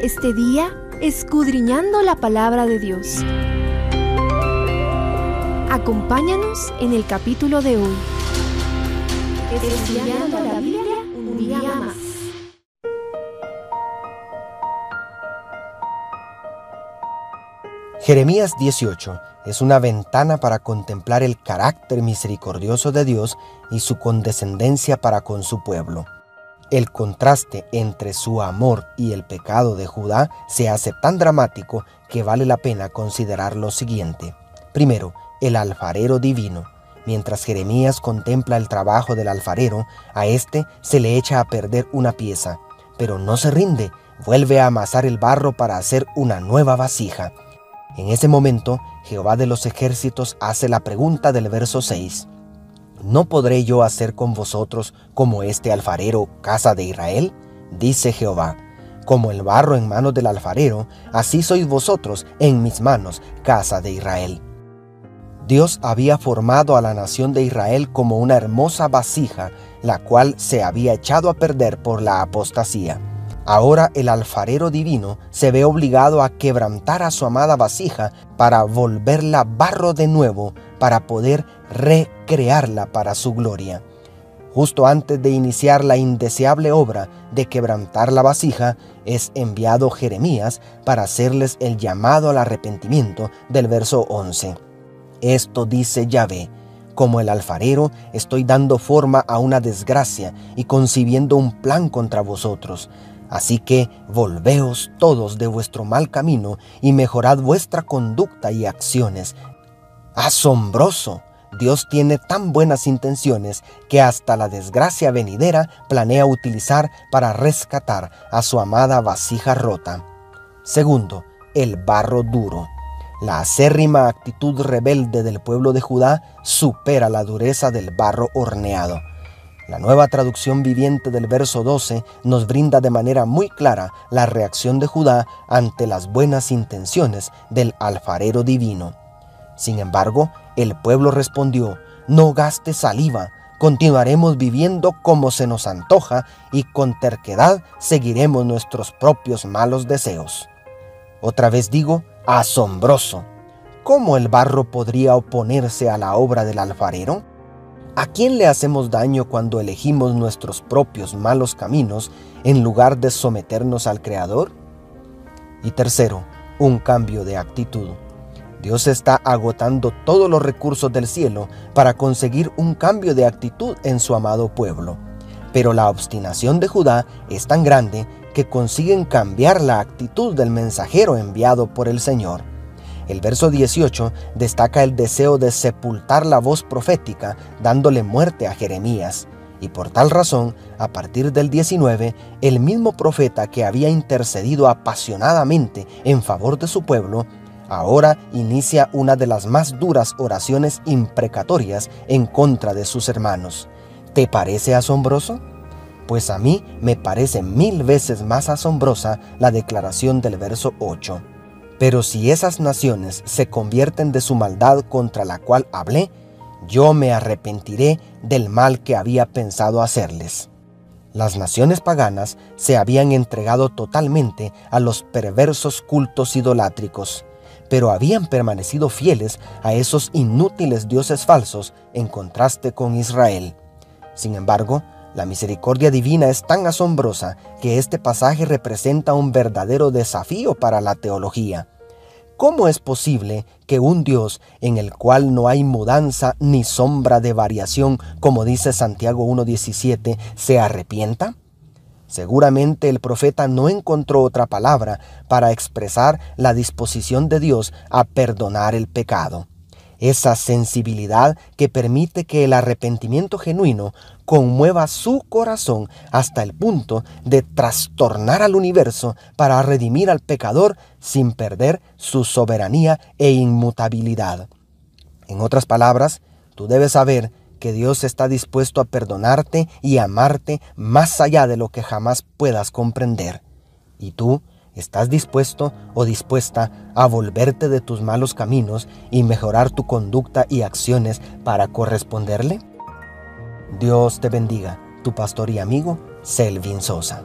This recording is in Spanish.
Este día escudriñando la palabra de Dios. Acompáñanos en el capítulo de hoy. Estudiando la Biblia un día más. Jeremías 18 es una ventana para contemplar el carácter misericordioso de Dios y su condescendencia para con su pueblo. El contraste entre su amor y el pecado de Judá se hace tan dramático que vale la pena considerar lo siguiente. Primero, el alfarero divino. Mientras Jeremías contempla el trabajo del alfarero, a éste se le echa a perder una pieza, pero no se rinde, vuelve a amasar el barro para hacer una nueva vasija. En ese momento, Jehová de los ejércitos hace la pregunta del verso 6. ¿No podré yo hacer con vosotros como este alfarero, casa de Israel? Dice Jehová. Como el barro en manos del alfarero, así sois vosotros en mis manos, casa de Israel. Dios había formado a la nación de Israel como una hermosa vasija, la cual se había echado a perder por la apostasía. Ahora el alfarero divino se ve obligado a quebrantar a su amada vasija para volverla barro de nuevo, para poder recrearla para su gloria. Justo antes de iniciar la indeseable obra de quebrantar la vasija, es enviado Jeremías para hacerles el llamado al arrepentimiento del verso 11. Esto dice Yahvé, como el alfarero estoy dando forma a una desgracia y concibiendo un plan contra vosotros Así que volveos todos de vuestro mal camino y mejorad vuestra conducta y acciones. Asombroso. Dios tiene tan buenas intenciones que hasta la desgracia venidera planea utilizar para rescatar a su amada vasija rota. Segundo, el barro duro. La acérrima actitud rebelde del pueblo de Judá supera la dureza del barro horneado. La nueva traducción viviente del verso 12 nos brinda de manera muy clara la reacción de Judá ante las buenas intenciones del alfarero divino. Sin embargo, el pueblo respondió, no gaste saliva, continuaremos viviendo como se nos antoja y con terquedad seguiremos nuestros propios malos deseos. Otra vez digo, asombroso. ¿Cómo el barro podría oponerse a la obra del alfarero? ¿A quién le hacemos daño cuando elegimos nuestros propios malos caminos en lugar de someternos al Creador? Y tercero, un cambio de actitud. Dios está agotando todos los recursos del cielo para conseguir un cambio de actitud en su amado pueblo. Pero la obstinación de Judá es tan grande que consiguen cambiar la actitud del mensajero enviado por el Señor. El verso 18 destaca el deseo de sepultar la voz profética dándole muerte a Jeremías. Y por tal razón, a partir del 19, el mismo profeta que había intercedido apasionadamente en favor de su pueblo, ahora inicia una de las más duras oraciones imprecatorias en contra de sus hermanos. ¿Te parece asombroso? Pues a mí me parece mil veces más asombrosa la declaración del verso 8. Pero si esas naciones se convierten de su maldad contra la cual hablé, yo me arrepentiré del mal que había pensado hacerles. Las naciones paganas se habían entregado totalmente a los perversos cultos idolátricos, pero habían permanecido fieles a esos inútiles dioses falsos en contraste con Israel. Sin embargo, la misericordia divina es tan asombrosa que este pasaje representa un verdadero desafío para la teología. ¿Cómo es posible que un Dios en el cual no hay mudanza ni sombra de variación, como dice Santiago 1.17, se arrepienta? Seguramente el profeta no encontró otra palabra para expresar la disposición de Dios a perdonar el pecado esa sensibilidad que permite que el arrepentimiento genuino conmueva su corazón hasta el punto de trastornar al universo para redimir al pecador sin perder su soberanía e inmutabilidad. En otras palabras, tú debes saber que Dios está dispuesto a perdonarte y amarte más allá de lo que jamás puedas comprender. Y tú ¿Estás dispuesto o dispuesta a volverte de tus malos caminos y mejorar tu conducta y acciones para corresponderle? Dios te bendiga, tu pastor y amigo, Selvin Sosa.